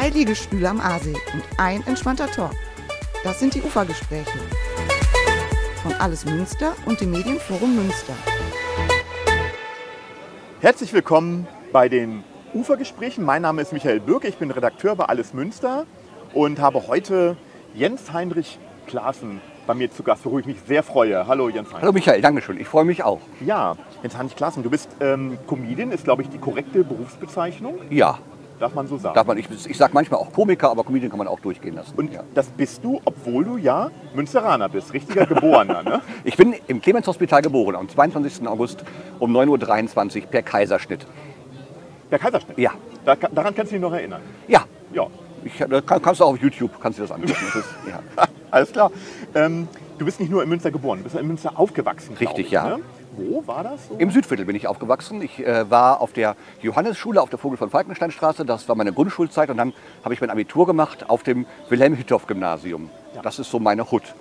zwei Liegestühle am Aasee und ein entspannter Talk. Das sind die Ufergespräche von Alles Münster und dem Medienforum Münster. Herzlich willkommen bei den Ufergesprächen. Mein Name ist Michael Birke, ich bin Redakteur bei Alles Münster und habe heute Jens Heinrich Klaassen bei mir zu Gast, worüber ich mich sehr freue. Hallo Jens Heinrich. Hallo Michael, danke schön. Ich freue mich auch. Ja, Jens Heinrich Klaassen, du bist ähm, Comedian, ist glaube ich die korrekte Berufsbezeichnung, Ja, darf man so sagen. darf man, ich, ich sage manchmal auch Komiker, aber Comedian kann man auch durchgehen lassen. und ja. das bist du, obwohl du ja Münsteraner bist, richtiger Geborener, ne? Ich bin im Clemens-Hospital geboren, am 22. August um 9.23 Uhr per Kaiserschnitt. Der Kaiserschnitt. Ja, Da, daran kannst du dich noch erinnern. ja. Ja, Ich, da kann, kannst du auch auf YouTube kannst du das angucken. Das ist, ja. alles klar. Ähm, du bist nicht nur in Münster geboren, du bist in Münster aufgewachsen. Richtig, ich, ja. Ne? Wo war das so? Im Südviertel bin ich aufgewachsen. Ich äh, war auf der Johannesschule auf der Vogel von Falkensteinstraße. Das war meine Grundschulzeit. Und dann habe ich mein Abitur gemacht auf dem Wilhelm-Hittorf-Gymnasium. Das ist so meine Hut.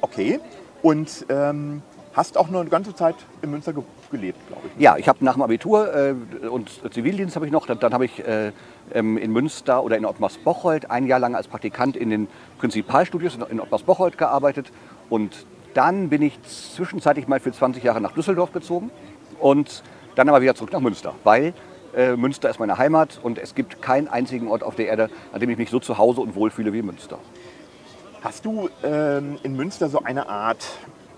Okay. Und ähm, hast auch noch eine ganze Zeit in Münster ge gelebt, glaube ich. Ja, ich habe nach dem Abitur äh, und Zivildienst habe ich noch, dann, dann habe ich äh, ähm, in Münster oder in Ottmars-Bocholt ein Jahr lang als Praktikant in den Prinzipalstudios in, in Ottmars-Bocholt gearbeitet und dann bin ich zwischenzeitlich mal für 20 Jahre nach Düsseldorf gezogen und dann aber wieder zurück nach Münster, weil äh, Münster ist meine Heimat und es gibt keinen einzigen Ort auf der Erde, an dem ich mich so zu Hause und wohlfühle wie Münster. Hast du ähm, in Münster so eine Art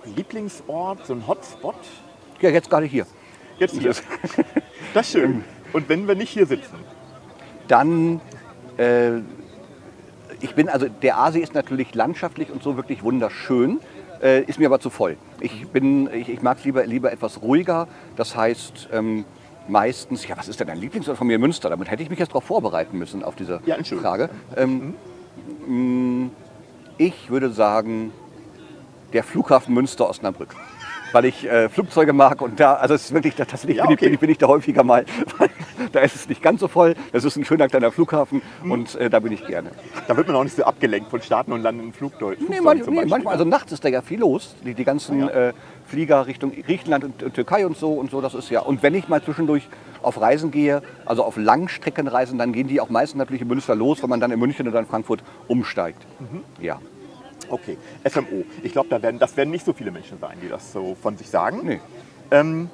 Lieblingsort, so ein Hotspot? Ja, jetzt gerade hier. Jetzt hier. Das ist schön. Und wenn wir nicht hier sitzen? dann äh, ich bin also der Aasee ist natürlich landschaftlich und so wirklich wunderschön, äh, ist mir aber zu voll. Ich bin ich, ich mag es lieber lieber etwas ruhiger. Das heißt ähm, meistens ja was ist denn dein Lieblingsort von mir Münster? Damit hätte ich mich jetzt darauf vorbereiten müssen auf diese Ja. Frage. Ähm, mh, ich würde sagen der Flughafen Münster Osnabrück. Weil ich äh, Flugzeuge mag und da, also es ist wirklich, tatsächlich Ja, bin, ich, okay. bin, ich, bin ich da häufiger mal, weil da ist es nicht ganz so voll. Das ist ein schöner kleiner Flughafen Mhm. und äh, da bin ich gerne. Da wird man auch nicht so abgelenkt von Starten und Landen in Flugzeug. Nee, man, nee, manchmal, also nachts ist da ja viel los. Die, die ganzen Ja. äh, Flieger Richtung Griechenland und, und Türkei und so und so, das ist ja. Und wenn ich mal zwischendurch auf Reisen gehe, also auf Langstreckenreisen, dann gehen die auch meistens natürlich in Münster los, wenn man dann in München oder in Frankfurt umsteigt. Mhm. Ja. Okay, SMO. Ich glaube, da werden, das werden nicht so viele Menschen sein, die das so von sich sagen. Nee. Ähm,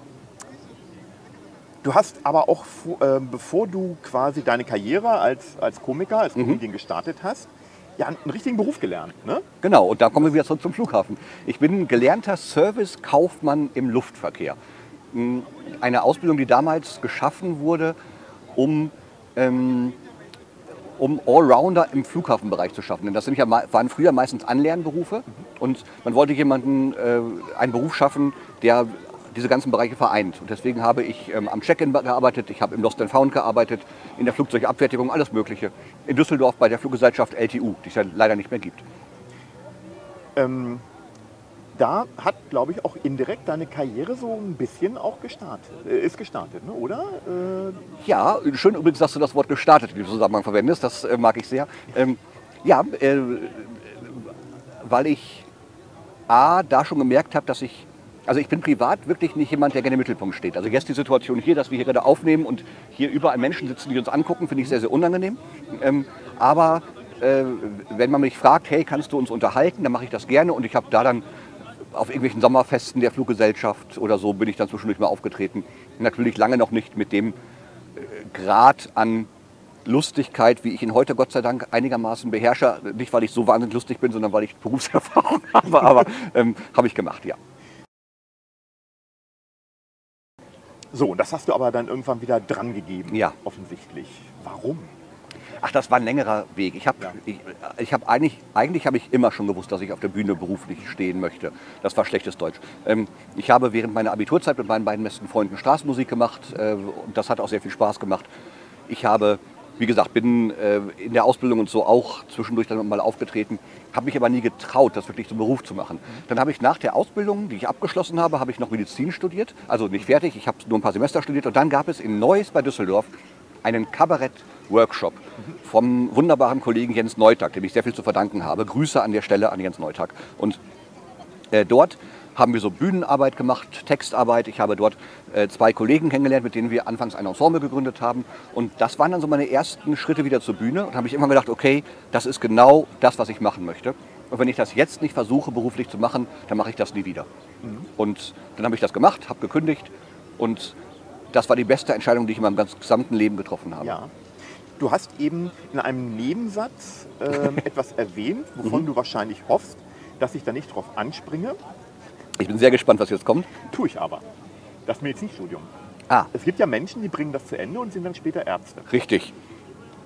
du hast aber auch, äh, bevor du quasi deine Karriere als, als Komiker, als Mhm. Comedian gestartet hast, ja, einen richtigen Beruf gelernt. Ne? Genau, und da kommen wir wieder zurück zum Flughafen. Ich bin gelernter Service-Kaufmann im Luftverkehr. Mm, Eine Ausbildung, die damals geschaffen wurde, um, ähm, um Allrounder im Flughafenbereich zu schaffen. Denn das ja, waren früher meistens Anlernberufe und man wollte jemanden, äh, einen Beruf schaffen, der diese ganzen Bereiche vereint. Und deswegen habe ich ähm, am Check-in gearbeitet, ich habe im Lost and Found gearbeitet, in der Flugzeugabfertigung, alles Mögliche. In Düsseldorf bei der Fluggesellschaft LTU, die es ja leider nicht mehr gibt. Ähm, da hat, glaube ich, auch indirekt deine Karriere so ein bisschen auch gestartet. Äh, ist gestartet, ne? oder? Äh, Ja, schön übrigens, dass du das Wort gestartet in diesem Zusammenhang verwendest. Das äh, mag ich sehr. Ähm, ja, äh, weil ich A, da schon gemerkt habe, dass ich, also ich bin privat wirklich nicht jemand, der gerne im Mittelpunkt steht. Also jetzt die Situation hier, dass wir hier gerade aufnehmen und hier überall Menschen sitzen, die uns angucken, finde ich sehr, sehr unangenehm. Ähm, aber äh, wenn man mich fragt, hey, kannst du uns unterhalten, dann mache ich das gerne und ich habe da dann auf irgendwelchen Sommerfesten der Fluggesellschaft oder so bin ich dann zwischendurch mal aufgetreten. Natürlich lange noch nicht mit dem äh, Grad an Lustigkeit, wie ich ihn heute Gott sei Dank einigermaßen beherrsche. Nicht, weil ich so wahnsinnig lustig bin, sondern weil ich Berufserfahrung habe. Aber ähm, habe ich gemacht, ja. so, und das hast du aber dann irgendwann wieder dran gegeben, Ja. offensichtlich. Warum? Ach, das war ein längerer Weg. Ich habe Ja. ich, ich hab eigentlich, eigentlich habe ich immer schon gewusst, dass ich auf der Bühne beruflich stehen möchte. Das war schlechtes Deutsch. Ähm, ich habe während meiner Abiturzeit mit meinen beiden besten Freunden Straßenmusik gemacht äh, und das hat auch sehr viel Spaß gemacht. Ich habe, wie gesagt, bin äh, in der Ausbildung und so auch zwischendurch dann mal aufgetreten, habe mich aber nie getraut, das wirklich zum Beruf zu machen. Dann habe ich nach der Ausbildung, die ich abgeschlossen habe, habe ich noch Medizin studiert. Also nicht fertig, ich habe nur ein paar Semester studiert und dann gab es in Neuss bei Düsseldorf einen Kabarett-Workshop vom wunderbaren Kollegen Jens Neutag, dem ich sehr viel zu verdanken habe. Grüße an der Stelle an Jens Neutag. Und äh, dort haben wir so Bühnenarbeit gemacht, Textarbeit. Ich habe dort äh, zwei Kollegen kennengelernt, mit denen wir anfangs ein Ensemble gegründet haben. Und das waren dann so meine ersten Schritte wieder zur Bühne. Und habe ich immer gedacht, okay, das ist genau das, was ich machen möchte. Und wenn ich das jetzt nicht versuche, beruflich zu machen, dann mache ich das nie wieder. Mhm. Und dann habe ich das gemacht, habe gekündigt. Und das war die beste Entscheidung, die ich in meinem ganzen gesamten Leben getroffen habe. Ja. Du hast eben in einem Nebensatz äh, etwas erwähnt, wovon mhm. du wahrscheinlich hoffst, dass ich da nicht drauf anspringe. Ich bin sehr gespannt, was jetzt kommt. Tue ich aber. Das Medizinstudium. Ah. Es gibt ja Menschen, die bringen das zu Ende und sind dann später Ärzte. Richtig.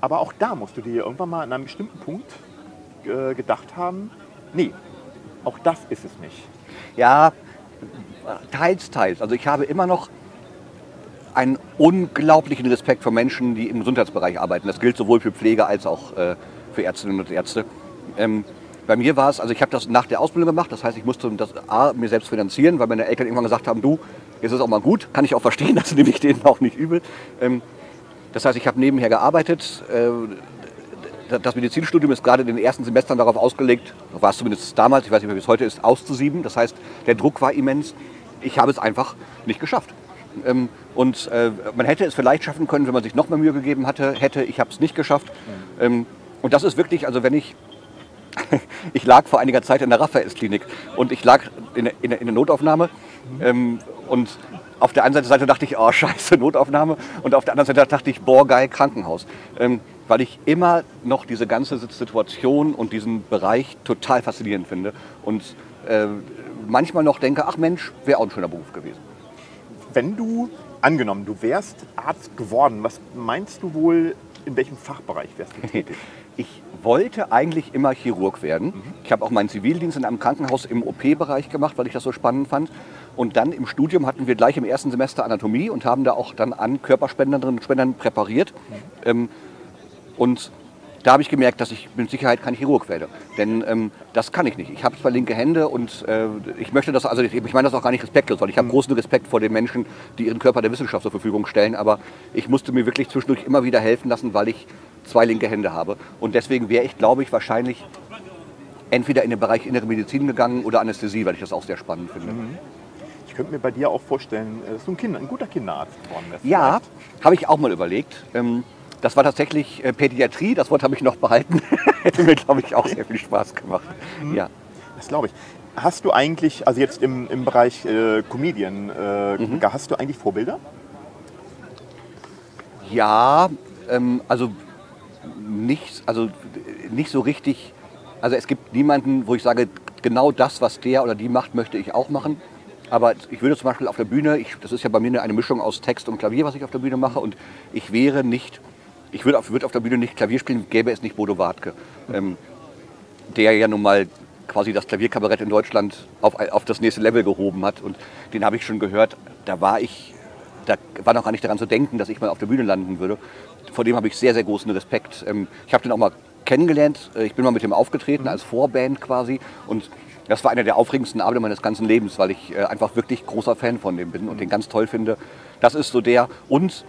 Aber auch da musst du dir irgendwann mal an einem bestimmten Punkt äh, gedacht haben, nee, auch das ist es nicht. Ja, teils, teils. Also ich habe immer noch einen unglaublichen Respekt vor Menschen, die im Gesundheitsbereich arbeiten. Das gilt sowohl für Pflege als auch äh, für Ärztinnen und Ärzte. Ähm, bei mir war es, also ich habe das nach der Ausbildung gemacht, das heißt, ich musste das A, mir selbst finanzieren, weil meine Eltern irgendwann gesagt haben, du, jetzt ist auch mal gut, kann ich auch verstehen, das nehme ich denen auch nicht übel. Ähm, das heißt, ich habe nebenher gearbeitet. Äh, das Medizinstudium ist gerade in den ersten Semestern darauf ausgelegt, war es zumindest damals, ich weiß nicht, wie es heute ist, auszusieben. Das heißt, der Druck war immens. Ich habe es einfach nicht geschafft. Ähm, und äh, man hätte es vielleicht schaffen können, wenn man sich noch mehr Mühe gegeben hatte, hätte. Ich habe es nicht geschafft. Mhm. und das ist wirklich, also wenn ich ich lag vor einiger Zeit in der Raphaels-Klinik und ich lag in, in, in der Notaufnahme ähm, und auf der einen Seite dachte ich, oh scheiße, Notaufnahme und auf der anderen Seite dachte ich, boah geil, Krankenhaus. Ähm, weil ich immer noch diese ganze Situation und diesen Bereich total faszinierend finde und äh, manchmal noch denke, ach Mensch, wäre auch ein schöner Beruf gewesen. Wenn du, angenommen, du wärst Arzt geworden, was meinst du wohl, in welchem Fachbereich wärst du tätig? Ich wollte eigentlich immer Chirurg werden. Mhm. Ich habe auch meinen Zivildienst in einem Krankenhaus im OP-Bereich gemacht, weil ich das so spannend fand. Und dann im Studium hatten wir gleich im ersten Semester Anatomie und haben da auch dann an Körperspenderinnen und Spendern präpariert. Mhm. Ähm, und da habe ich gemerkt, dass ich mit Sicherheit kein Chirurg werde. Denn ähm, das kann ich nicht. Ich habe zwar linke Hände und äh, ich möchte das, also ich, ich meine das auch gar nicht respektlos, weil ich habe mhm. großen Respekt vor den Menschen, die ihren Körper der Wissenschaft zur Verfügung stellen. Aber ich musste mir wirklich zwischendurch immer wieder helfen lassen, weil ich zwei linke Hände habe. Und deswegen wäre ich, glaube ich, wahrscheinlich entweder in den Bereich Innere Medizin gegangen oder Anästhesie, weil ich das auch sehr spannend finde. Mhm. Ich könnte mir bei dir auch vorstellen, dass du ein, kind, ein guter Kinderarzt geworden wärst. Ja, habe ich auch mal überlegt. Ähm, das war tatsächlich äh, Pädiatrie, das Wort habe ich noch behalten. Hätte mir, glaube ich, auch sehr viel Spaß gemacht. Mhm. Ja. Das glaube ich. Hast du eigentlich, also jetzt im, im Bereich äh, Comedian, äh, mhm. hast du eigentlich Vorbilder? Ja, ähm, also nicht, also nicht so richtig. Also es gibt niemanden, wo ich sage, genau das, was der oder die macht, möchte ich auch machen. Aber ich würde zum Beispiel auf der Bühne, ich, das ist ja bei mir eine Mischung aus Text und Klavier, was ich auf der Bühne mache, und ich wäre nicht, ich würde auf, würde auf der Bühne nicht Klavier spielen, gäbe es nicht Bodo Wartke, ähm, der ja nun mal quasi das Klavierkabarett in Deutschland auf, auf das nächste Level gehoben hat. Und den habe ich schon gehört, da war ich, da war noch gar nicht daran zu denken, dass ich mal auf der Bühne landen würde vor dem habe ich sehr, sehr großen Respekt. Ähm, ich habe den auch mal kennengelernt. Äh, ich bin mal mit ihm aufgetreten mhm. als Vorband quasi. Und das war einer der aufregendsten Abende meines ganzen Lebens, weil ich äh, einfach wirklich großer Fan von dem bin und den ganz toll finde. Das ist so der. Und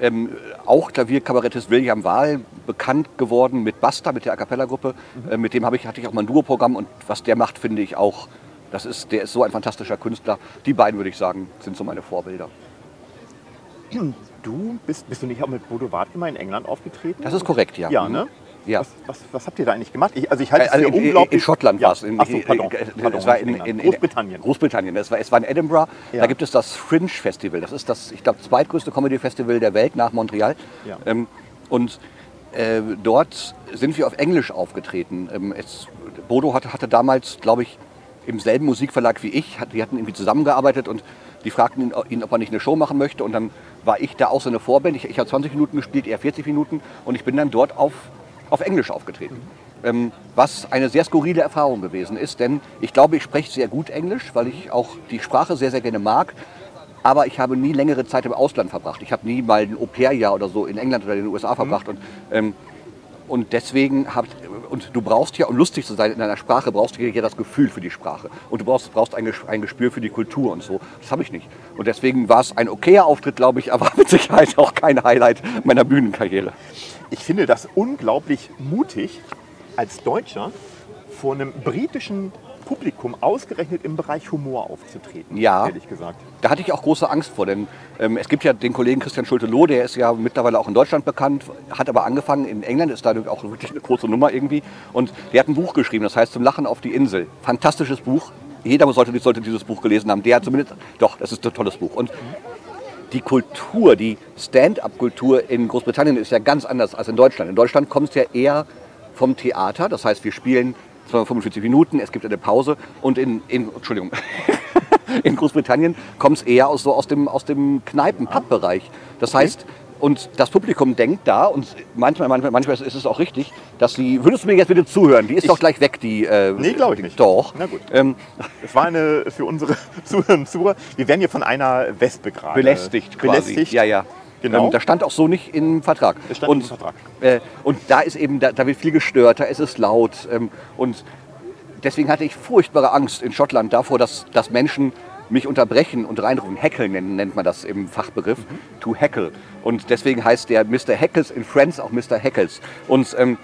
ähm, auch Klavierkabarettist William Wahl, bekannt geworden mit Basta, mit der A Cappella-Gruppe. Mhm. Äh, mit dem ich, hatte ich auch mal ein Duo-Programm und was der macht, finde ich auch, das ist, der ist so ein fantastischer Künstler. Die beiden, würde ich sagen, sind so meine Vorbilder. Du bist, bist du nicht auch mit Bodo Wartke in England aufgetreten? Das ist korrekt, ja. Ja, ne? Ja. Was, was, was, habt ihr da eigentlich gemacht? Ich, also ich halte es also für in, unglaublich... In Schottland ja. war es. Achso, pardon. pardon. Es war in, in, Großbritannien. Großbritannien. Es war, es war in Edinburgh. Ja. Da gibt es das Fringe Festival. Das ist das, ich glaube, zweitgrößte Comedy-Festival der Welt nach Montreal. Ja. Ähm, und äh, dort sind wir auf Englisch aufgetreten. Ähm, es, Bodo hatte, hatte damals, glaube ich, im selben Musikverlag wie ich. Die hatten irgendwie zusammengearbeitet und die fragten ihn, ihn, ob er nicht eine Show machen möchte. Und dann war ich da auch so eine Vorband. Ich, ich habe 20 Minuten gespielt, er 40 Minuten. Und ich bin dann dort auf, auf Englisch aufgetreten. Ähm, was eine sehr skurrile Erfahrung gewesen ist. Denn ich glaube, ich spreche sehr gut Englisch, weil ich auch die Sprache sehr, sehr gerne mag. Aber ich habe nie längere Zeit im Ausland verbracht. Ich habe nie mal ein Au-pair-Jahr oder so in England oder in den USA verbracht. Mhm. Und ähm, und deswegen habt, und du brauchst ja, um lustig zu sein in einer Sprache, brauchst du ja das Gefühl für die Sprache. Und du brauchst, brauchst ein, ein Gespür für die Kultur und so. Das habe ich nicht. Und deswegen war es ein okayer Auftritt, glaube ich, aber mit Sicherheit auch kein Highlight meiner Bühnenkarriere. Ich finde das unglaublich mutig, als Deutscher vor einem britischen Publikum, ausgerechnet im Bereich Humor aufzutreten, Ja. ehrlich gesagt. Da hatte ich auch große Angst vor, denn ähm, es gibt ja den Kollegen Christian Schulte-Loh, der ist ja mittlerweile auch in Deutschland bekannt, hat aber angefangen in England, ist dadurch auch wirklich eine große Nummer irgendwie. Und der hat ein Buch geschrieben, das heißt Zum Lachen auf die Insel. Fantastisches Buch. Jeder sollte, sollte dieses Buch gelesen haben. Der hat zumindest, doch, das ist ein tolles Buch. Und die Kultur, die Stand-up-Kultur in Großbritannien ist ja ganz anders als in Deutschland. In Deutschland kommt es ja eher vom Theater, das heißt, wir spielen 245 Minuten, es gibt eine Pause und in, in Entschuldigung, in Großbritannien kommt es eher aus, so aus dem, aus dem Kneipen-Pub-Bereich. Das heißt, und das Publikum denkt da, und manchmal, manchmal, manchmal ist es auch richtig, dass sie, würdest du mir jetzt bitte zuhören, die ist doch gleich weg, die... Äh, Nee, glaube ich nicht. Doch. Na gut. Ähm, Es war eine für unsere Zuhörerinnen und Zuhörer. Wir werden hier von einer Wespe gerade belästigt quasi. Belästigt. Ja, ja. Genau. Ähm, das stand auch so nicht im Vertrag. Es stand und, im Vertrag. Äh, und da ist eben, da, da wird viel gestört, da ist es laut. Ähm, und deswegen hatte ich furchtbare Angst in Schottland davor, dass, dass Menschen mich unterbrechen und reinrufen. Heckeln nennt, nennt man das im Fachbegriff. Mhm. To heckle. Und deswegen heißt der Mr. Heckles in Friends auch Mr. Heckles. Und, ähm,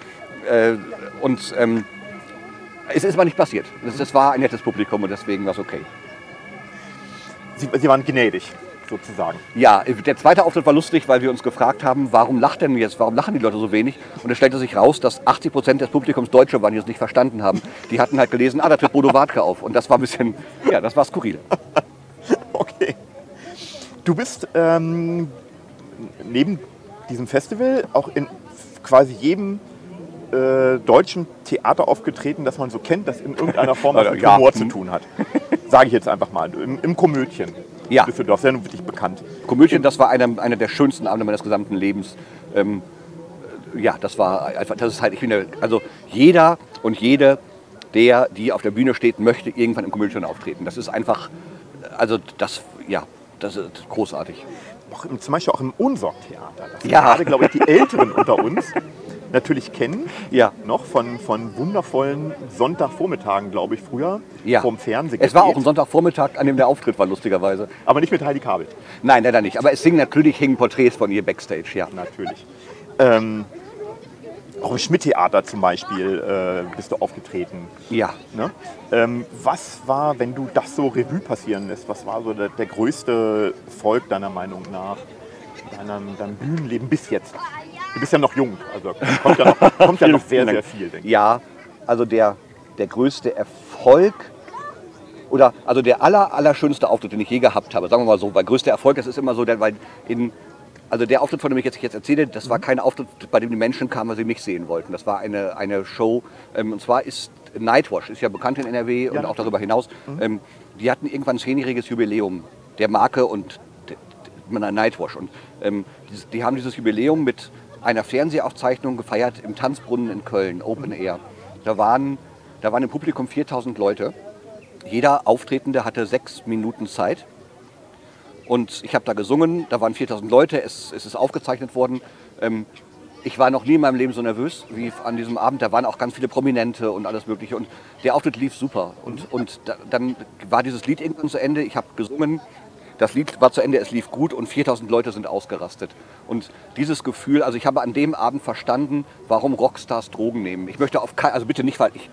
äh, und ähm, es ist aber nicht passiert. Das, das war ein nettes Publikum und deswegen war es okay. Sie, Sie waren gnädig, sozusagen. Ja, der zweite Auftritt war lustig, weil wir uns gefragt haben, warum lacht denn jetzt, warum lachen die Leute so wenig? Und es stellte sich raus, dass 80 Prozent des Publikums Deutsche waren, die es nicht verstanden haben. Die hatten halt gelesen, ah, da tritt Bodo Wartke auf. Und das war ein bisschen, ja, das war skurril. Okay. Du bist ähm, neben diesem Festival auch in quasi jedem äh, deutschen Theater aufgetreten, das man so kennt, das in irgendeiner Form mit Ja. Humor zu tun hat. Sage ich jetzt einfach mal. Im, im Komödien. Ja. Düsseldorf, sehr wirklich bekannt. Komödien, das war einer, einer der schönsten Abende meines gesamten Lebens. Ähm, ja, das war einfach, das ist halt, ich finde, also jeder und jede, der, die auf der Bühne steht, möchte irgendwann im Komödien auftreten. Das ist einfach, also das, ja, das ist großartig. Auch im, zum Beispiel auch im Unsorg-Theater. Das Ja. gerade, glaube ich, die Älteren unter uns natürlich kennen. Ja. Noch von, von wundervollen Sonntagvormittagen, glaube ich, früher Ja. vom Fernsehen. Es war auch ein Sonntagvormittag, an dem der Auftritt war, lustigerweise. Aber nicht mit Heidi Kabel. Nein, leider nicht. Aber es hingen natürlich hingen Porträts von ihr backstage, ja. Natürlich. Ähm, auch im Schmidt-Theater zum Beispiel äh, bist du aufgetreten. Ja. Ne? Ähm, was war, wenn du das so Revue passieren lässt, was war so der, der größte Erfolg deiner Meinung nach in deinem, deinem Bühnenleben bis jetzt? Du bist ja noch jung, also kommt ja noch, kommt ja noch sehr, sehr viel, denke ich. Ja, also der, der größte Erfolg oder also der aller, allerschönste Auftritt, den ich je gehabt habe, sagen wir mal so, weil größter Erfolg, das ist immer so, der, weil in, also der Auftritt, von dem ich jetzt, jetzt erzähle, das war kein Auftritt, bei dem die Menschen kamen, weil sie mich sehen wollten. Das war eine, eine Show, ähm, und zwar ist Nightwash, ist ja bekannt in NRW und auch darüber hinaus. Ähm, die hatten irgendwann ein zehnjähriges Jubiläum der Marke und der Nightwash. Und ähm, die, die haben dieses Jubiläum mit einer Fernsehaufzeichnung gefeiert im Tanzbrunnen in Köln, Open Air. Da waren, da waren im Publikum 4000 Leute. Jeder Auftretende hatte sechs Minuten Zeit. Und ich habe da gesungen, da waren 4000 Leute, es, es ist aufgezeichnet worden. Ähm, ich war noch nie in meinem Leben so nervös wie an diesem Abend. Da waren auch ganz viele Prominente und alles Mögliche. Und der Auftritt lief super. Und, und da, dann war dieses Lied irgendwann zu Ende. Ich habe gesungen, das Lied war zu Ende, es lief gut und 4000 Leute sind ausgerastet. Und dieses Gefühl, also ich habe an dem Abend verstanden, warum Rockstars Drogen nehmen. Ich möchte auf keinen, also bitte nicht, weil ich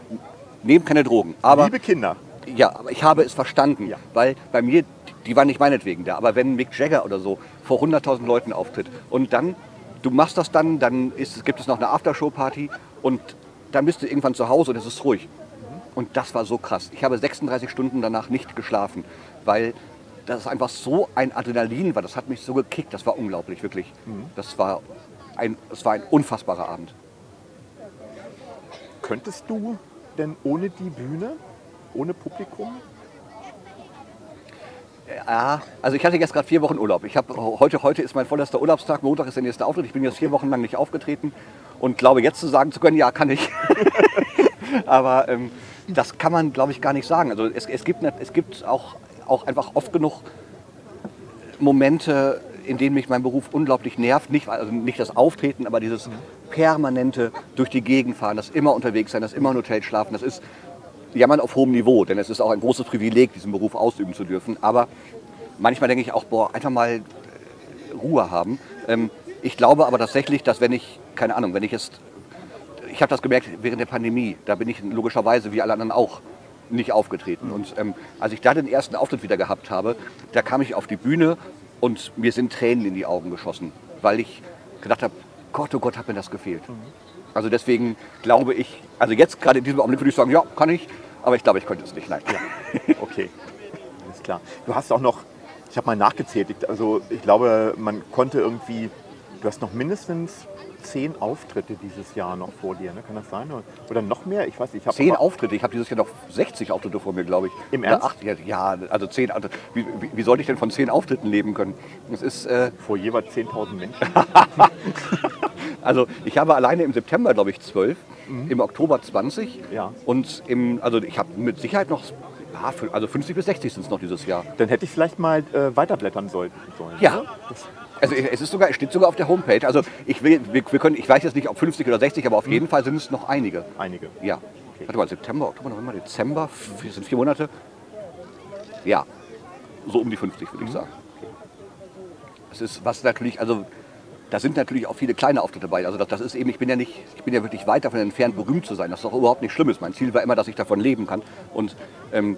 nehme keine Drogen. Aber Liebe Kinder, ja, aber ich habe es verstanden, Ja. weil bei mir, die waren nicht meinetwegen da, aber wenn Mick Jagger oder so vor 100.000 Leuten auftritt und dann, du machst das dann, dann ist, gibt es noch eine Aftershow-Party und dann bist du irgendwann zu Hause und es ist ruhig. Und das war so krass. Ich habe 36 Stunden danach nicht geschlafen, weil das einfach so ein Adrenalin war. Das hat mich so gekickt. Das war unglaublich, wirklich. Das war ein, es war ein unfassbarer Abend. könntest du denn ohne die Bühne, ohne Publikum? Ja, also ich hatte jetzt gerade vier Wochen Urlaub. Ich habe heute, heute ist mein vollster Urlaubstag, Montag ist der nächste Auftritt. Ich bin jetzt vier Wochen lang nicht aufgetreten und glaube jetzt zu sagen zu können, ja, kann ich. Aber ähm, das kann man, glaube ich, gar nicht sagen. Also es, es gibt, es gibt auch, auch einfach oft genug Momente, in denen mich mein Beruf unglaublich nervt. Nicht, also nicht das Auftreten, aber dieses permanente durch die Gegend fahren, das immer unterwegs sein, das immer im Hotel schlafen. Das ist Jammern auf hohem Niveau, denn es ist auch ein großes Privileg, diesen Beruf ausüben zu dürfen. Aber manchmal denke ich auch, boah, einfach mal äh, Ruhe haben. Ähm, ich glaube aber tatsächlich, dass wenn ich, keine Ahnung, wenn ich jetzt, ich habe das gemerkt während der Pandemie, da bin ich logischerweise wie alle anderen auch nicht aufgetreten. Und ähm, als ich da den ersten Auftritt wieder gehabt habe, da kam ich auf die Bühne und mir sind Tränen in die Augen geschossen, weil ich gedacht habe, Gott, oh Gott, hat mir das gefehlt. Also deswegen glaube ich, also jetzt gerade in diesem Augenblick würde ich sagen, ja, kann ich, aber ich glaube, ich könnte es nicht. Nein. Okay, alles klar. Du hast auch noch, ich habe mal nachgezählt, also ich glaube, man konnte irgendwie, du hast noch mindestens zehn Auftritte dieses Jahr noch vor dir, ne? kann das sein? Oder- Oder noch mehr? Ich weiß nicht. Ich Zehn Auftritte, ich habe dieses Jahr noch 60 Auftritte vor mir, glaube ich. Im Oder Ernst? Acht, ja, also zehn. Also, wie, wie, wie sollte ich denn von zehn Auftritten leben können? Das ist, äh, Vor jeweils 10.000 Menschen. also ich habe alleine im September, glaube ich, zwölf, im Oktober 20 Ja. und im, also ich habe mit Sicherheit noch, also 50 bis 60 sind es noch dieses Jahr. Dann hätte ich vielleicht mal äh, weiterblättern sollten sollen. Ja. ne? Das, Also es ist sogar, es steht sogar auf der Homepage. Also ich will, wir, wir können, ich weiß jetzt nicht, ob 50 oder 60, aber auf jeden Fall sind es noch einige. einige. Ja. Warte mal, September, Oktober, November, Dezember, f- sind vier Monate. Ja, so um die 50 würde ich sagen. Es ist was natürlich, also da sind natürlich auch viele kleine Auftritte dabei. Also das, das ist eben, ich bin ja nicht, ich bin ja wirklich weit davon entfernt, berühmt zu sein. Das ist auch überhaupt nicht schlimm ist. Mein Ziel war immer, dass ich davon leben kann. Und ähm,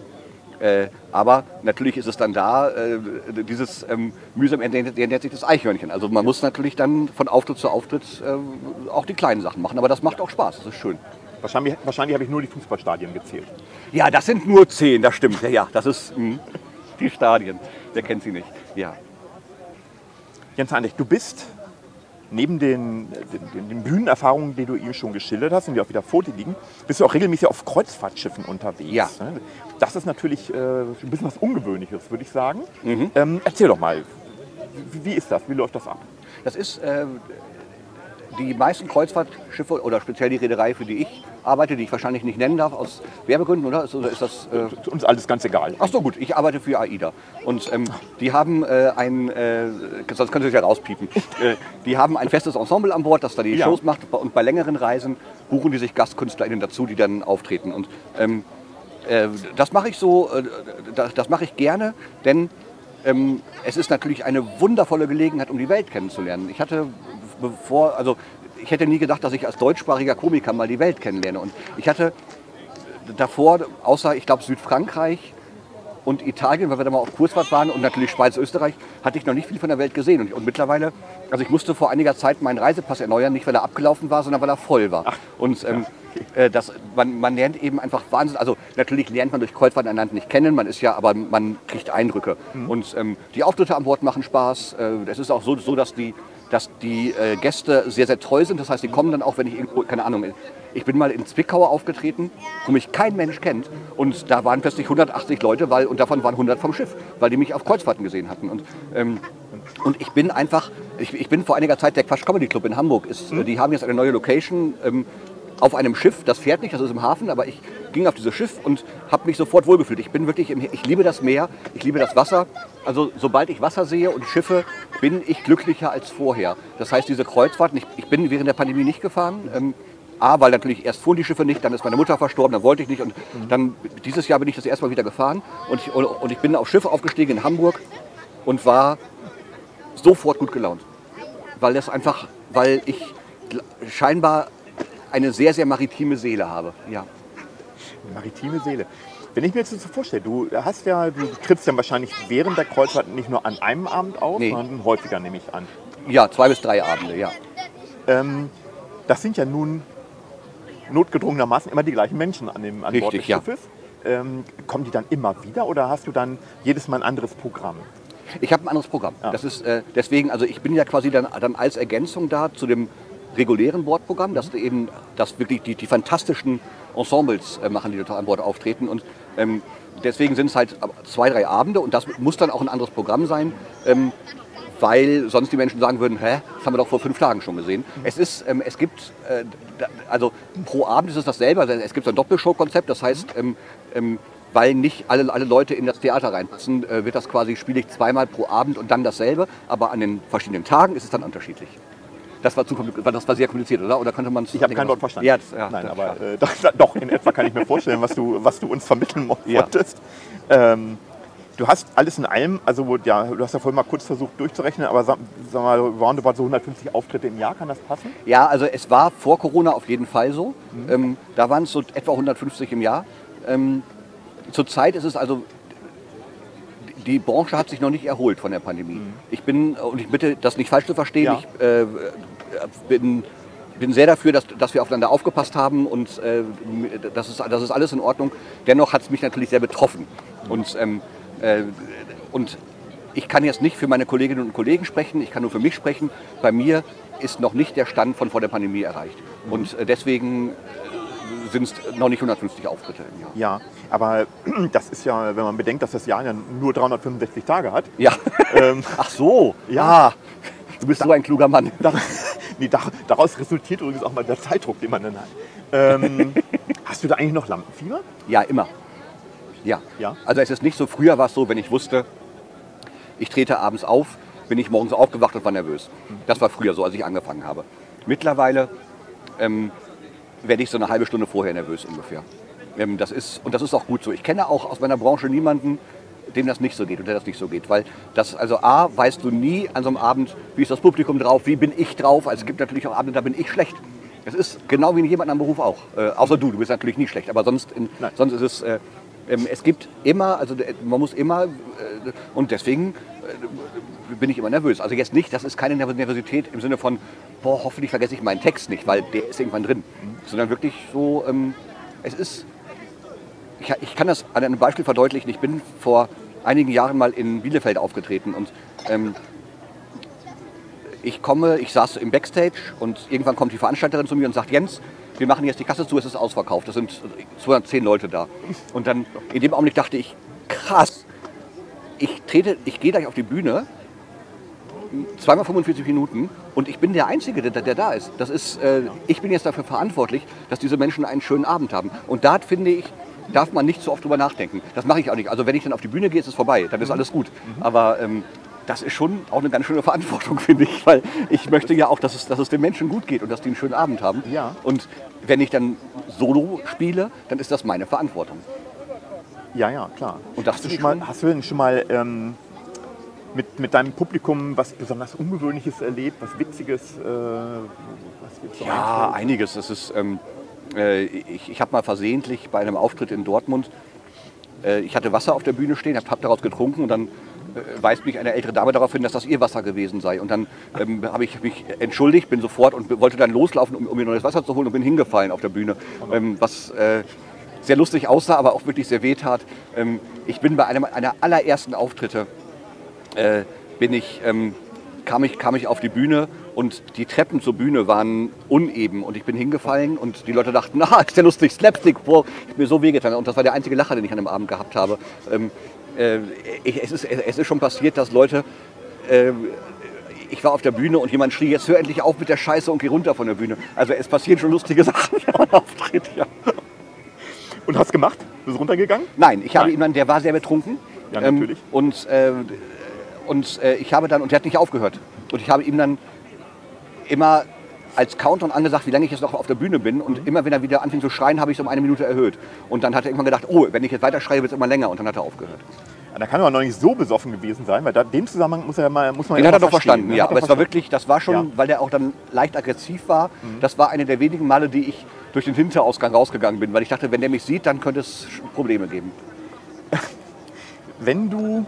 äh, aber natürlich ist es dann da, äh, dieses ähm, mühsam ernährt, ernährt sich das Eichhörnchen. Also man muss natürlich dann von Auftritt zu Auftritt äh, auch die kleinen Sachen machen. Aber das macht auch Spaß, das ist schön. Wahrscheinlich, wahrscheinlich habe ich nur die Fußballstadien gezählt. Ja, das sind nur zehn, das stimmt. Ja, ja das ist mh, die Stadien. Wer kennt sie nicht? Ja. Jens Heinrich, du bist neben den, den, den Bühnenerfahrungen, die du eben schon geschildert hast und die auch wieder vor dir liegen, bist du auch regelmäßig auf Kreuzfahrtschiffen unterwegs. Ja. ne? Das ist natürlich äh, ein bisschen was Ungewöhnliches, würde ich sagen. Mhm. Ähm, erzähl doch mal, wie, wie ist das? Wie läuft das ab? Das ist äh, die meisten Kreuzfahrtschiffe oder speziell die Reederei, für die ich arbeite, die ich wahrscheinlich nicht nennen darf, aus Werbegründen, oder? Ist, oder ist das. Äh, uns alles ganz egal. Ach so, gut, ich arbeite für AIDA. Und ähm, die haben äh, ein, äh, sonst könnt ihr es ja rauspiepen, äh, die haben ein festes Ensemble an Bord, das da die Ja. Shows macht. Und bei längeren Reisen buchen die sich GastkünstlerInnen dazu, die dann auftreten. Und ähm, äh, das mache ich so, äh, das, das mache ich gerne, denn ähm, es ist natürlich eine wundervolle Gelegenheit, um die Welt kennenzulernen. Ich hatte bevor, also ich hätte nie gedacht, dass ich als deutschsprachiger Komiker mal die Welt kennenlerne. Und ich hatte davor, außer ich glaube Südfrankreich und Italien, weil wir da mal auf Kursfahrt waren und natürlich Schweiz, Österreich, hatte ich noch nicht viel von der Welt gesehen. Und, und mittlerweile, also ich musste vor einiger Zeit meinen Reisepass erneuern, nicht weil er abgelaufen war, sondern weil er voll war. und ähm, äh, das, man, man lernt eben einfach Wahnsinn. Also natürlich lernt man durch Kreuzfahrt ein Land nicht kennen, man ist ja, aber man kriegt Eindrücke. Und ähm, die Auftritte an Bord machen Spaß. Äh, es ist auch so, so dass die dass die äh, Gäste sehr, sehr treu sind. Das heißt, die kommen dann auch, wenn ich irgendwo, keine Ahnung, ich bin mal in Zwickau aufgetreten, wo mich kein Mensch kennt. Und da waren plötzlich 180 Leute, weil, und davon waren 100 vom Schiff, weil die mich auf Kreuzfahrten gesehen hatten. Und, ähm, und ich bin einfach, ich, ich bin vor einiger Zeit, der Quatsch Comedy Club in Hamburg, ist, äh, die haben jetzt eine neue Location. Ähm, auf einem Schiff, das fährt nicht, das ist im Hafen, aber ich ging auf dieses Schiff und habe mich sofort wohlgefühlt. Ich bin wirklich, im, ich liebe das Meer, ich liebe das Wasser. Also sobald ich Wasser sehe und Schiffe, bin ich glücklicher als vorher. Das heißt, diese Kreuzfahrten, ich, ich bin während der Pandemie nicht gefahren. Ähm, A, weil natürlich erst fuhren die Schiffe nicht, dann ist meine Mutter verstorben, dann wollte ich nicht. Und dann dieses Jahr bin ich das erste Mal wieder gefahren und ich, und, und ich bin auf Schiffe aufgestiegen in Hamburg und war sofort gut gelaunt. Weil das einfach, weil ich scheinbar eine sehr, sehr maritime Seele habe. Ja. Maritime Seele. Wenn ich mir jetzt so vorstelle, du hast ja, du trittst ja wahrscheinlich während der Kreuzfahrt nicht nur an einem Abend auf, Nee. sondern häufiger nehme ich an. ja, zwei bis drei Abende, ja. Ähm, das sind ja nun notgedrungenermaßen immer die gleichen Menschen an, dem, an Bord des Richtig, ja. Schiffes. Ähm, kommen die dann immer wieder oder hast du dann jedes Mal ein anderes Programm? Ich habe ein anderes Programm. Ja. Das ist äh, deswegen, also ich bin ja quasi dann, dann als Ergänzung da zu dem regulären Bordprogramm, dass eben das wirklich die, die fantastischen Ensembles äh, machen, die dort an Bord auftreten. Und ähm, deswegen sind es halt zwei, drei Abende und das muss dann auch ein anderes Programm sein. Ähm, weil sonst die Menschen sagen würden, hä, das haben wir doch vor fünf Tagen schon gesehen. Es ist, ähm, es gibt, äh, da, also pro Abend ist es dasselbe. Also es gibt so ein Doppelshow-Konzept, das heißt, ähm, ähm, weil nicht alle, alle Leute in das Theater reinpassen, äh, wird das quasi, spiele ich zweimal pro Abend und dann dasselbe, aber an den verschiedenen Tagen ist es dann unterschiedlich. Das war, zu, das war sehr kompliziert, oder? Oder könnte man Ich habe kein Wort verstanden. Ja, das, ja, Nein, aber äh, doch, doch, in etwa kann ich mir vorstellen, was du, was du uns vermitteln mo- Ja. wolltest. Ähm, du hast alles in allem, also ja, du hast ja vorhin mal kurz versucht durchzurechnen, aber sag, sag mal, roundabout so 150 Auftritte im Jahr, kann das passen? Ja, also es war vor Corona auf jeden Fall so. Ähm, da waren es so etwa 150 im Jahr. Ähm, zurzeit ist es also, die Branche hat sich noch nicht erholt von der Pandemie. Ich bin, und ich bitte das nicht falsch zu verstehen, Ja. ich äh, bin, bin sehr dafür, dass, dass wir aufeinander aufgepasst haben und äh, das, ist, das ist alles in Ordnung. Dennoch hat es mich natürlich sehr betroffen. Und, ähm, äh, und ich kann jetzt nicht für meine Kolleginnen und Kollegen sprechen, ich kann nur für mich sprechen. Bei mir ist noch nicht der Stand von vor der Pandemie erreicht. Und äh, deswegen sind es noch nicht 150 Auftritte im Jahr. Ja, aber das ist ja, wenn man bedenkt, dass das Jahr ja nur 365 Tage hat. Ja. Ähm, Ach so. Ja. Ah, du bist so ein kluger Mann. da, nee, da, daraus resultiert übrigens auch mal der Zeitdruck, den man dann hat. Ähm, hast du da eigentlich noch Lampenfieber? Ja, immer. Ja. Ja? Also es ist nicht so, früher war es so, wenn ich wusste, ich trete abends auf, bin ich morgens aufgewacht und war nervös. Das war früher so, als ich angefangen habe. Mittlerweile ähm, werde ich so eine halbe Stunde vorher nervös ungefähr. Ähm, das ist, und das ist auch gut so. Ich kenne auch aus meiner Branche niemanden, dem das nicht so geht und der das nicht so geht. Weil das, also A, weißt du nie an so einem Abend, wie ist das Publikum drauf, wie bin ich drauf. Also es gibt natürlich auch Abende, da bin ich schlecht. Das ist genau wie in jedem anderen Beruf auch. Äh, außer du, du bist natürlich nie schlecht. Aber sonst, in, sonst ist es, äh, ähm, es gibt immer, also man muss immer, äh, und deswegen äh, bin ich immer nervös. Also jetzt nicht, das ist keine Nerv- Nervosität im Sinne von, boah, hoffentlich vergesse ich meinen Text nicht, weil der ist irgendwann drin. Sondern wirklich so, ähm, es ist, ich, ich kann das an einem Beispiel verdeutlichen. Ich bin vor einigen Jahren mal in Bielefeld aufgetreten und ähm, ich komme, ich saß im Backstage und irgendwann kommt die Veranstalterin zu mir und sagt, Jens, wir machen jetzt die Kasse zu, es ist ausverkauft. Das sind 210 Leute da. Und dann in dem Augenblick dachte ich, krass, ich trete, ich gehe gleich auf die Bühne, zweimal 45 Minuten und ich bin der Einzige, der, der da ist. Das ist äh, ich bin jetzt dafür verantwortlich, dass diese Menschen einen schönen Abend haben. Und da finde ich, darf man nicht so oft drüber nachdenken. Das mache ich auch nicht. Also wenn ich dann auf die Bühne gehe, ist es vorbei, dann ist alles gut. Aber ähm, das ist schon auch eine ganz schöne Verantwortung, finde ich, weil ich möchte ja auch, dass es, dass es den Menschen gut geht und dass die einen schönen Abend haben. Ja. Und wenn ich dann Solo spiele, dann ist das meine Verantwortung. Ja, ja, klar. Und hast, du schon mal, hast du denn schon mal ähm, mit, mit deinem Publikum was besonders Ungewöhnliches erlebt, was Witziges? Äh, was so Ja, einfällt? einiges. Das ist, ähm, äh, ich ich habe mal versehentlich bei einem Auftritt in Dortmund, äh, ich hatte Wasser auf der Bühne stehen, habe hab daraus getrunken und dann äh, weist mich eine ältere Dame darauf hin, dass das ihr Wasser gewesen sei. Und dann ähm, habe ich mich entschuldigt, bin sofort und wollte dann loslaufen, um, um mir neues Wasser zu holen und bin hingefallen auf der Bühne. Ähm, was äh, sehr lustig aussah, aber auch wirklich sehr weh tat. Ähm, ich bin bei einem einer allerersten Auftritte äh, bin ich, ähm, kam, ich, kam ich auf die Bühne und die Treppen zur Bühne waren uneben und ich bin hingefallen und die Leute dachten, na, ist der lustig, Slapstick, boah, ich hab mir so wehgetan. Und das war der einzige Lacher, den ich an dem Abend gehabt habe. Ähm, äh, ich, es, ist, es ist schon passiert, dass Leute, äh, ich war auf der Bühne und jemand schrie, jetzt hör endlich auf mit der Scheiße und geh runter von der Bühne. Also es passieren schon lustige Sachen am Auftritt, ja. Und hast gemacht? Bist runtergegangen? Nein, ich habe Nein. dann, der war sehr betrunken. Ja, natürlich. und äh, und äh, ich habe dann, und der hat nicht aufgehört. Und ich habe ihm dann immer als Countdown angesagt, wie lange ich jetzt noch auf der Bühne bin. Mhm. Und immer wenn er wieder anfing zu schreien, habe ich es um eine Minute erhöht. Und dann hat er irgendwann gedacht, oh, wenn ich jetzt weiter schreie, wird es immer länger. Und dann hat er aufgehört. Ja, da kann er noch nicht so besoffen gewesen sein, weil da, den Zusammenhang muss, er mal, muss man Den ja hat er doch verstanden, ne? ja. Er Aber es war wirklich, das war schon, Ja. Mhm. weil der auch dann leicht aggressiv war. Das war eine der wenigen Male, die ich durch den Hinterausgang rausgegangen bin. Weil ich dachte, wenn der mich sieht, dann könnte es Probleme geben. Wenn du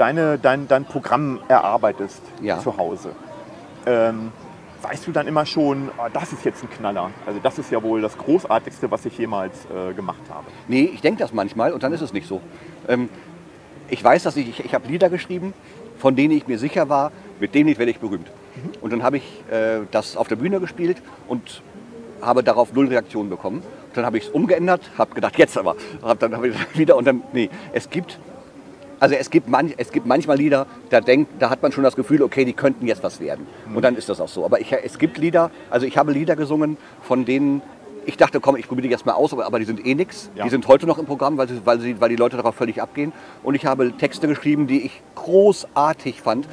deine, dein, dein Programm erarbeitest Ja. zu Hause, ähm, weißt du dann immer schon, ah, das ist jetzt ein Knaller. Also das ist ja wohl das Großartigste, was ich jemals äh, gemacht habe. Nee, ich denke das manchmal und dann ist es nicht so. Ähm, ich weiß, dass ich, ich, ich habe Lieder geschrieben, von denen ich mir sicher war, mit denen werde ich berühmt. Und dann habe ich äh, das auf der Bühne gespielt und habe darauf null Reaktionen bekommen. Dann habe ich es umgeändert, habe gedacht, jetzt aber. Hab dann habe ich wieder und dann, nee, es gibt, also es gibt, manch, es gibt manchmal Lieder, da, denkt, da hat man schon das Gefühl, okay, die könnten jetzt was werden. Und dann ist das auch so. Aber ich, es gibt Lieder, also ich habe Lieder gesungen, von denen ich dachte, komm, ich probiere die jetzt mal aus, aber, aber die sind eh nix. Ja. Die sind heute noch im Programm, weil, sie, weil, sie, weil die Leute darauf völlig abgehen. Und ich habe Texte geschrieben, die ich großartig fand,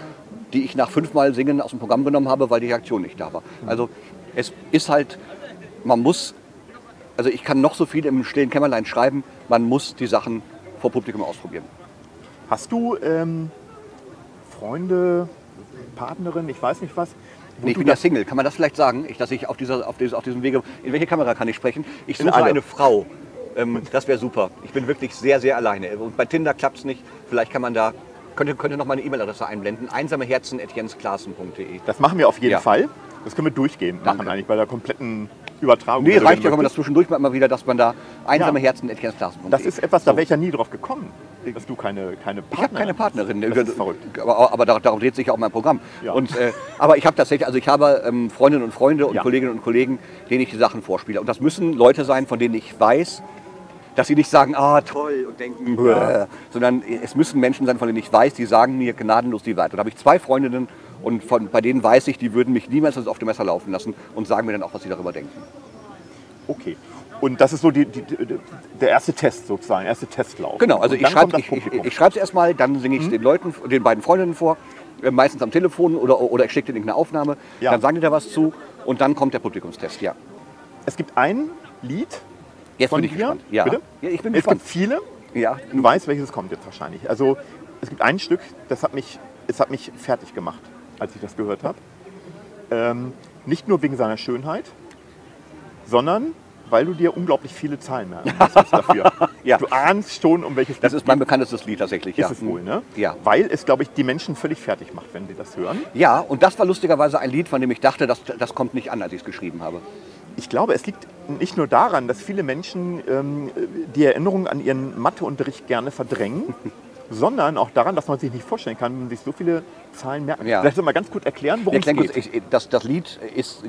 die ich nach fünfmal Singen aus dem Programm genommen habe, weil die Reaktion nicht da war. Also es ist halt, man muss, also ich kann noch so viel im stillen Kämmerlein schreiben, man muss die Sachen vor Publikum ausprobieren. Hast du ähm, Freunde, Partnerin, ich weiß nicht was? Nee, ich bin ja Single. Kann man das vielleicht sagen? Ich, dass ich auf, dieser, auf, dieses, auf diesem Wege. In welche Kamera kann ich sprechen? Ich suche eine Frau. Ähm, das wäre super. Ich bin wirklich sehr, sehr alleine. Und bei Tinder klappt es nicht. Vielleicht kann man da, könnte, könnte noch mal eine E-Mail-Adresse einblenden. einsameherzen.jensklaassen.de. Das machen wir auf jeden Ja. Fall. Das können wir durchgehend Danke. machen eigentlich bei der kompletten Übertragung. Nee, reicht ja, wenn man das zwischendurch mal immer wieder, dass man da einsameherzen.jensklaassen.de. Das ist etwas, da wäre ich ja nie drauf gekommen, dass du keine, keine Ich habe keine Partnerin. Das ist verrückt. Aber, aber dar- darum dreht sich ja auch mein Programm. Ja. Und, äh, aber ich habe tatsächlich, also ich habe ähm, Freundinnen und Freunde und Ja. Kolleginnen und Kollegen, denen ich die Sachen vorspiele. Und das müssen Leute sein, von denen ich weiß, dass sie nicht sagen, ah toll und denken, bäh, sondern es müssen Menschen sein, von denen ich weiß, die sagen mir gnadenlos die Wahrheit. Und da habe ich zwei Freundinnen und von, bei denen weiß ich, die würden mich niemals auf dem Messer laufen lassen und sagen mir dann auch, was sie darüber denken. Okay. Und das ist so die, die, die, der erste Test sozusagen, der erste Testlauf. Genau, also ich schreibe ich, ich. Mhm. ich schreib's erstmal, dann singe ich es den Leuten, den beiden Freundinnen vor, äh, meistens am Telefon oder, oder ich schicke denen irgendeine Aufnahme, Ja. dann sagen die da was zu und dann kommt der Publikumstest, ja. Es gibt ein Lied Jetzt von bin ich dir. gespannt. Ja. Bitte? ja, ich bin es gespannt. gibt viele. Ja, Du weißt, welches kommt jetzt wahrscheinlich. Also es gibt ein Stück, das hat mich, es hat mich fertig gemacht, als ich das gehört habe. Ähm, nicht nur wegen seiner Schönheit, sondern weil du dir unglaublich viele Zahlen merken dafür. Ja. Du ahnst schon, um welches das Lied ist mein bekanntestes Lied tatsächlich. ist ja. es wohl, ne? Ja. Weil es, glaube ich, die Menschen völlig fertig macht, wenn sie das hören. Ja, und das war lustigerweise ein Lied, von dem ich dachte, das, das kommt nicht an, als ich es geschrieben habe. Ich glaube, es liegt nicht nur daran, dass viele Menschen ähm, die Erinnerung an ihren Matheunterricht gerne verdrängen, sondern auch daran, dass man sich nicht vorstellen kann, wenn man sich so viele Zahlen merken. Ja. Vielleicht soll mal ganz gut erklären, worum Erklär es geht. ich, das, das Lied ist,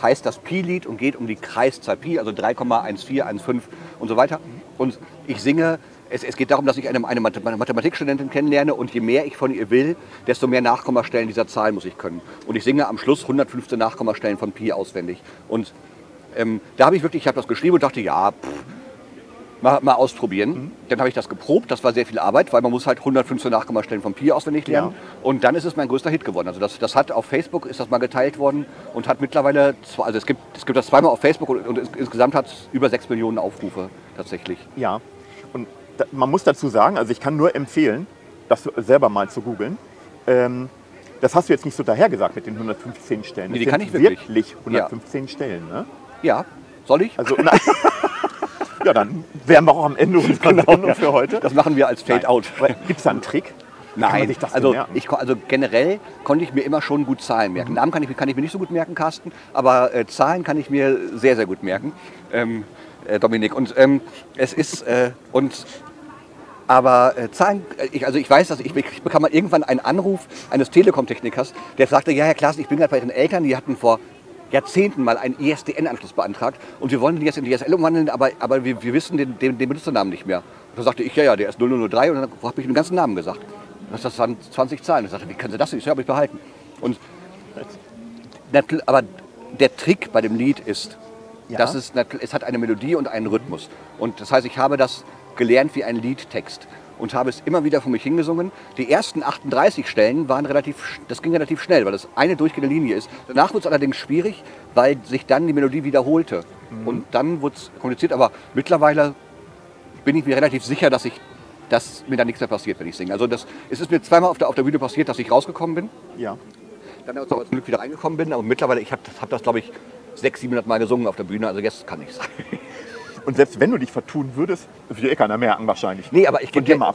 heißt das Pi-Lied und geht um die Kreiszahl Pi, also 3,1415 und so weiter. Und ich singe, es, es geht darum, dass ich eine, eine Mathematikstudentin kennenlerne und je mehr ich von ihr will, desto mehr Nachkommastellen dieser Zahl muss ich können. Und ich singe am Schluss 115 Nachkommastellen von Pi auswendig. Und ähm, da habe ich wirklich, ich habe das geschrieben und dachte, ja, pff, mal, mal ausprobieren. Dann habe ich das geprobt, das war sehr viel Arbeit, weil man muss halt 115 Nachkommastellen von Pi auswendig lernen. Und dann ist es mein größter Hit geworden. Also das, das hat auf Facebook, ist das mal geteilt worden und hat mittlerweile, zwei, also es gibt, es gibt das zweimal auf Facebook und, und ins- insgesamt hat es über 6 Millionen Aufrufe tatsächlich. Ja, und da, man muss dazu sagen, also ich kann nur empfehlen, das selber mal zu googeln. Ähm, das hast du jetzt nicht so dahergesagt mit den 115 Stellen. Nee, Das die kann ich wirklich. wirklich 115 Stellen, ne? Ja, soll ich? Also, ja, dann wären wir auch am Ende unserer Sendung für heute. Das machen wir als Fade-Out. Gibt es da einen Trick? Nein, also, ich, also generell konnte ich mir immer schon gut Zahlen merken. Namen kann ich, mir- kann ich mir nicht so gut merken, Carsten, aber äh, Zahlen kann ich mir sehr, sehr gut merken, ähm, äh, Dominik. Und ähm, es ist, äh, und, aber äh, Zahlen, äh, ich, also ich weiß, dass ich, ich bekam mal irgendwann einen Anruf eines Telekom-Technikers, der sagte, ja, Herr Klaas, ich bin gerade bei Ihren Eltern, die hatten vor Jahrzehnten mal einen ISDN-Anschluss beantragt und wir wollen den jetzt in DSL umwandeln, aber, aber wir, wir wissen den, den, den Benutzernamen nicht mehr. Und da sagte ich, ja, ja, der ist 0003 und dann habe ich den ganzen Namen gesagt. Das, das waren 20 Zahlen. Ich sagte, wie können Sie das? Ich habe ich behalten. Und aber der Trick bei dem Lied ist, Ja. dass es, es hat eine Melodie und einen Rhythmus. Und das heißt, ich habe das gelernt wie ein Liedtext und habe es immer wieder vor mich hingesungen. Die ersten 38 Stellen waren relativ, das ging relativ schnell, weil das eine durchgehende Linie ist. Danach wurde es allerdings schwierig, weil sich dann die Melodie wiederholte. Und dann wurde es kompliziert, aber mittlerweile bin ich mir relativ sicher, dass ich dass mir da nichts mehr passiert, wenn ich singe. Also das, es ist mir zweimal auf der, auf der Bühne passiert, dass ich rausgekommen bin, Ja. dann auch zum Glück wieder reingekommen bin, aber mittlerweile, ich habe hab das, glaube ich, 600, 700 Mal gesungen auf der Bühne, also jetzt kann ich's. Und selbst wenn du dich vertun würdest, würde eh keiner merken wahrscheinlich. Nee, aber ich gebe ja,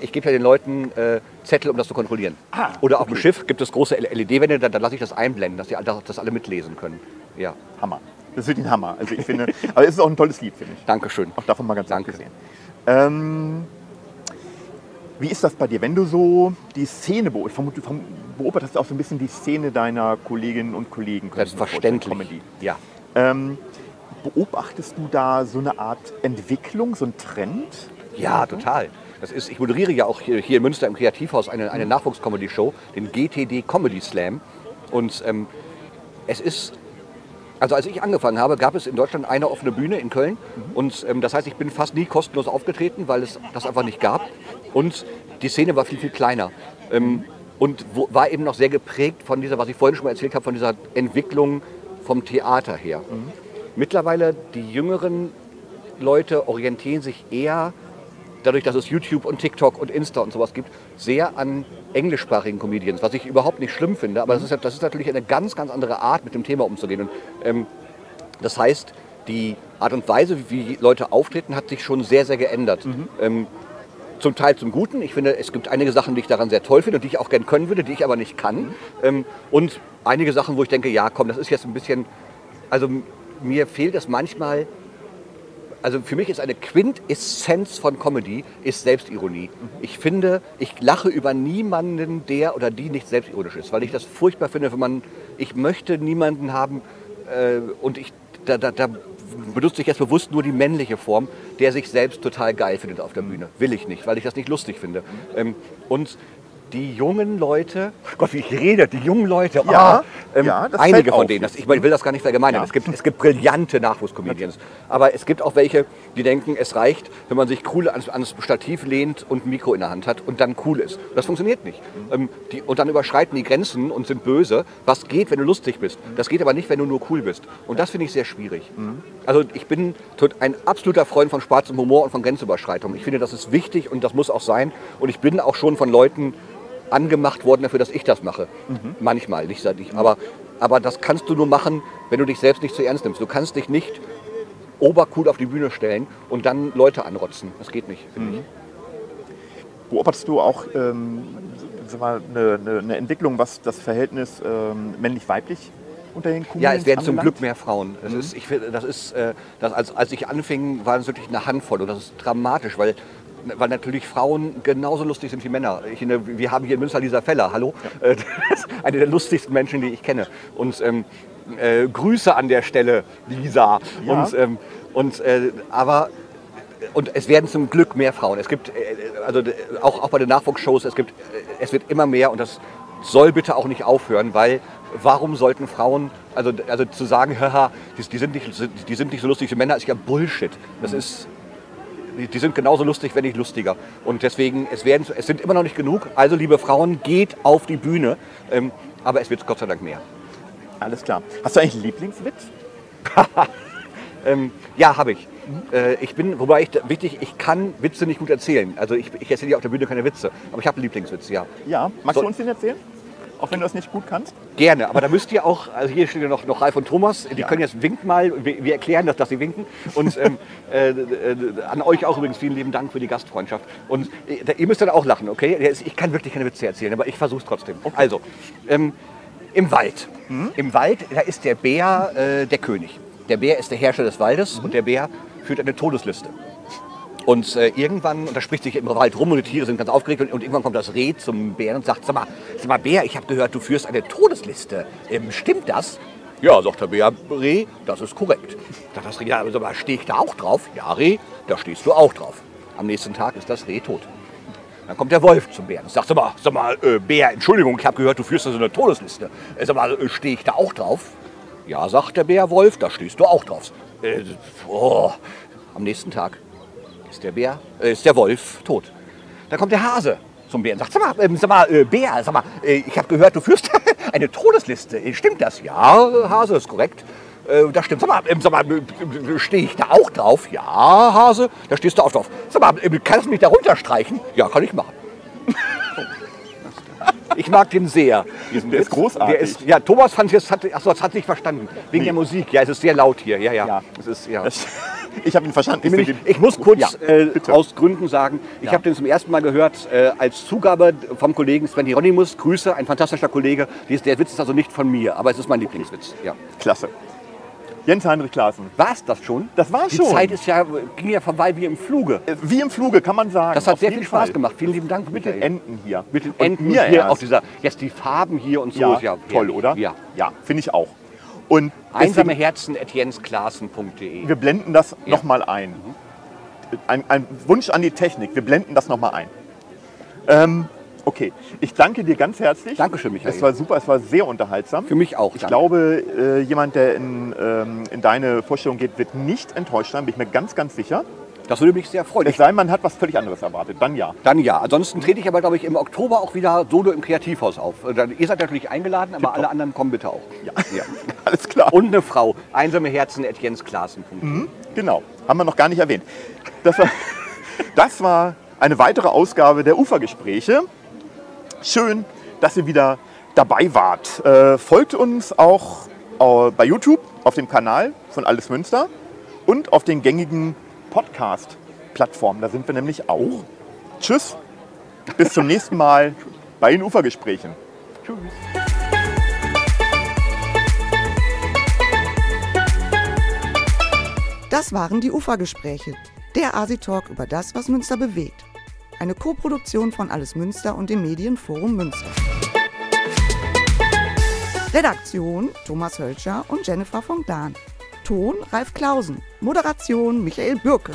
ich gebe ja den Leuten äh, Zettel, um das zu kontrollieren. Ah, Oder auf dem Schiff gibt es große LED-Wände, da, da lasse ich das einblenden, dass die dass das alle mitlesen können. Ja, Hammer. Das wird ein Hammer. Also ich finde, aber es ist auch ein tolles Lied, finde ich. Dankeschön. Auch davon mal ganz Danke. abgesehen. Ähm, wie ist das bei dir, wenn du so die Szene beobachtest? Du beobachtest auch so ein bisschen die Szene deiner Kolleginnen und Kollegen. Selbstverständlich. Ja. Ähm, beobachtest du da so eine Art Entwicklung, so einen Trend? Ja, total. Das ist, ich moderiere ja auch hier, hier in Münster im Kreativhaus eine, eine Nachwuchs-Comedy-Show, den GTD Comedy Slam. Und ähm, es ist, also als ich angefangen habe, gab es in Deutschland eine offene Bühne in Köln. Und ähm, das heißt, ich bin fast nie kostenlos aufgetreten, weil es das einfach nicht gab. Und die Szene war viel, viel kleiner. Ähm, und wo, war eben noch sehr geprägt von dieser, was ich vorhin schon mal erzählt habe, von dieser Entwicklung vom Theater her. Mittlerweile die jüngeren Leute orientieren sich eher, dadurch, dass es YouTube und TikTok und Insta und sowas gibt, sehr an englischsprachigen Comedians, was ich überhaupt nicht schlimm finde. Aber das ist, das ist natürlich eine ganz, ganz andere Art, mit dem Thema umzugehen. Und, ähm, das heißt, die Art und Weise, wie Leute auftreten, hat sich schon sehr, sehr geändert. Ähm, zum Teil zum Guten. Ich finde, es gibt einige Sachen, die ich daran sehr toll finde und die ich auch gern können würde, die ich aber nicht kann. Ähm, und einige Sachen, wo ich denke, ja, komm, das ist jetzt ein bisschen. Also mir fehlt es manchmal. Also für mich ist eine Quintessenz von Comedy ist Selbstironie. Ich finde, ich lache über niemanden, der oder die nicht selbstironisch ist, weil ich das furchtbar finde, wenn man, ich möchte niemanden haben äh, und ich, da, da, da benutze ich jetzt bewusst nur die männliche Form, der sich selbst total geil findet auf der Bühne. Will ich nicht, weil ich das nicht lustig finde. Ähm, und die jungen Leute, Gott, wie ich rede, die jungen Leute, Ja, ah, ähm, ja, einige von denen, das, ich will das gar nicht verallgemeinern, Ja. es, gibt, es gibt brillante Nachwuchscomedians, aber es gibt auch welche, die denken, es reicht, wenn man sich cool ans, ans Stativ lehnt und ein Mikro in der Hand hat und dann cool ist. Das funktioniert nicht. Ähm, die, und dann überschreiten die Grenzen und sind böse. Was geht, wenn du lustig bist? Das geht aber nicht, wenn du nur cool bist. Und das finde ich sehr schwierig. Also ich bin ein absoluter Freund von schwarzem Humor und von Grenzüberschreitung. Ich finde, das ist wichtig und das muss auch sein. Und ich bin auch schon von Leuten angemacht worden dafür, dass ich das mache. Manchmal, nicht seit ich. Aber, aber das kannst du nur machen, wenn du dich selbst nicht zu ernst nimmst. Du kannst dich nicht obercool auf die Bühne stellen und dann Leute anrotzen. Das geht nicht, finde ich. Beobachtest du auch ähm, mal, eine, eine, eine Entwicklung, was das Verhältnis ähm, männlich-weiblich unter den Ja, Comedians es werden zum? Glück mehr Frauen. Das ist, ich das ist, äh, das, als, als ich anfing, waren es wirklich eine Handvoll und das ist dramatisch, weil, weil natürlich Frauen genauso lustig sind wie Männer. Ich, wir haben hier in Münster Lisa Feller, hallo, Äh, das ist eine der lustigsten Menschen, die ich kenne. Und ähm, äh, Grüße an der Stelle, Lisa. Ja. Und, ähm, und, äh, aber und es werden zum Glück mehr Frauen. Es gibt, äh, also äh, auch, auch bei den Nachwuchsshows, es, gibt, äh, es wird immer mehr und das soll bitte auch nicht aufhören, weil warum sollten Frauen, also, also zu sagen, haha, die, die, sind nicht, die sind nicht so lustig wie Männer, ist ja Bullshit. Das ist, die, sind genauso lustig, wenn nicht lustiger. Und deswegen, es, werden, es sind immer noch nicht genug. Also, liebe Frauen, geht auf die Bühne. Ähm, aber es wird Gott sei Dank mehr. Alles klar. Hast du eigentlich einen Lieblingswitz? Ähm, ja, habe ich. Äh, ich bin, wobei ich, wichtig, ich kann Witze nicht gut erzählen. Also ich, ich erzähle ja auf der Bühne keine Witze. Aber ich habe einen Lieblingswitz, ja. Ja. Magst So- du uns den erzählen? Auch wenn du das nicht gut kannst? Gerne, aber da müsst ihr auch, also hier stehen ja noch, noch Ralf und Thomas, die Ja. können jetzt winken mal, wir, wir erklären das, dass sie winken. Und ähm, äh, äh, an euch auch übrigens vielen lieben Dank für die Gastfreundschaft. Und äh, ihr müsst dann auch lachen, okay? Ich kann wirklich keine Witze erzählen, aber ich versuche es trotzdem. Also, ähm, im Wald. Im Wald, da ist der Bär äh, der König. Der Bär ist der Herrscher des Waldes und der Bär führt eine Todesliste. Und äh, irgendwann, und da spricht sich im Wald rum und die Tiere sind ganz aufgeregt und, und irgendwann kommt das Reh zum Bären und sagt, sag mal, sag mal Bär, ich habe gehört, du führst eine Todesliste. Ähm, stimmt das? Ja, sagt der Bär, Reh, das ist korrekt. Sagt das Reh, ja, sag mal, stehe ich da auch drauf? Ja, Reh, da stehst du auch drauf. Am nächsten Tag ist das Reh tot. Dann kommt der Wolf zum Bären und sagt, sag mal, sag mal äh, Bär, Entschuldigung, ich habe gehört, du führst so eine Todesliste. Äh, sag mal, äh, stehe ich da auch drauf? Ja, sagt der Bär Wolf, da stehst du auch drauf. Äh, oh. Am nächsten Tag ist der Bär, äh, ist der Wolf tot. Dann kommt der Hase zum Bären und sagt, sag mal, ähm, sag mal äh, Bär, sag mal, äh, ich habe gehört, du führst eine Todesliste. Äh, Stimmt das? Ja, Hase, ist korrekt. Äh, das stimmt. Sag mal, ähm, sag mal äh, stehe ich da auch drauf? Ja, Hase, da stehst du auch drauf. Sag mal, äh, kannst du mich da runterstreichen? Ja, kann ich machen. Ich mag den sehr. diesen Der ist Witz. großartig. Der ist, ja, Thomas fand es, hat, achso, das hat nicht verstanden. Wegen der Musik. Ja, es ist sehr laut hier. Ja, ja. Ja. Es ist, ja. Ich habe ihn verstanden. Ich, ich, den- ich muss kurz Ja, äh, aus Gründen sagen, ich Ja. habe den zum ersten Mal gehört äh, als Zugabe vom Kollegen Sven Hieronymus. Grüße, ein fantastischer Kollege. Der Witz ist also nicht von mir, aber es ist mein Lieblingswitz. Ja. Klasse. Jens Heinrich Klaassen. War es das schon? Das war's Die schon. Zeit ist ja, ging ja vorbei wie im Fluge. Äh, Wie im Fluge, kann man sagen. Das hat Auf sehr viel Spaß Fall. gemacht. Vielen lieben Dank. Mit den Michael. Enten hier. Mit den Und mir hier, erst. auch dieser, jetzt die Farben hier und so. Ja, ist ja toll, oder? Ja. Ja, finde ich auch. Und Einsame Herzen at jensklaassen.de. wir blenden das Ja. Mhm. nochmal ein. Ein, ein Wunsch an die Technik, wir blenden das nochmal ein. Ähm, okay, ich danke dir ganz herzlich. Dankeschön, Michael. Es war super, es war sehr unterhaltsam. Für mich auch. Ich danke. glaube, äh, jemand, der in, ähm, in deine Vorstellung geht, wird nicht enttäuscht sein, bin ich mir ganz, ganz sicher. Das würde mich sehr freuen. Es sei man hat was völlig anderes erwartet. Dann ja. Dann ja. Ansonsten trete ich aber, glaube ich, im Oktober auch wieder solo im Kreativhaus auf. Äh, Ihr seid natürlich eingeladen, aber alle anderen kommen bitte auch. Ja. Ja. Alles klar. Und eine Frau. Einsame Herzen at jensklaassen.de. Genau, haben wir noch gar nicht erwähnt. Das war, das war eine weitere Ausgabe der Ufergespräche. Schön, dass ihr wieder dabei wart. Äh, folgt uns auch äh, bei YouTube auf dem Kanal von Alles Münster. und auf den gängigen Podcast-Plattformen. Da sind wir nämlich auch. Tschüss, bis zum nächsten Mal bei den Ufergesprächen. Tschüss. Das waren die Ufergespräche, der Asi-Talk über das, was Münster bewegt. Eine Koproduktion von Alles Münster und dem Medienforum Münster. Redaktion Thomas Hölscher und Jennifer von Dahn. Ton Ralf Klausen. Moderation Michael Bürke.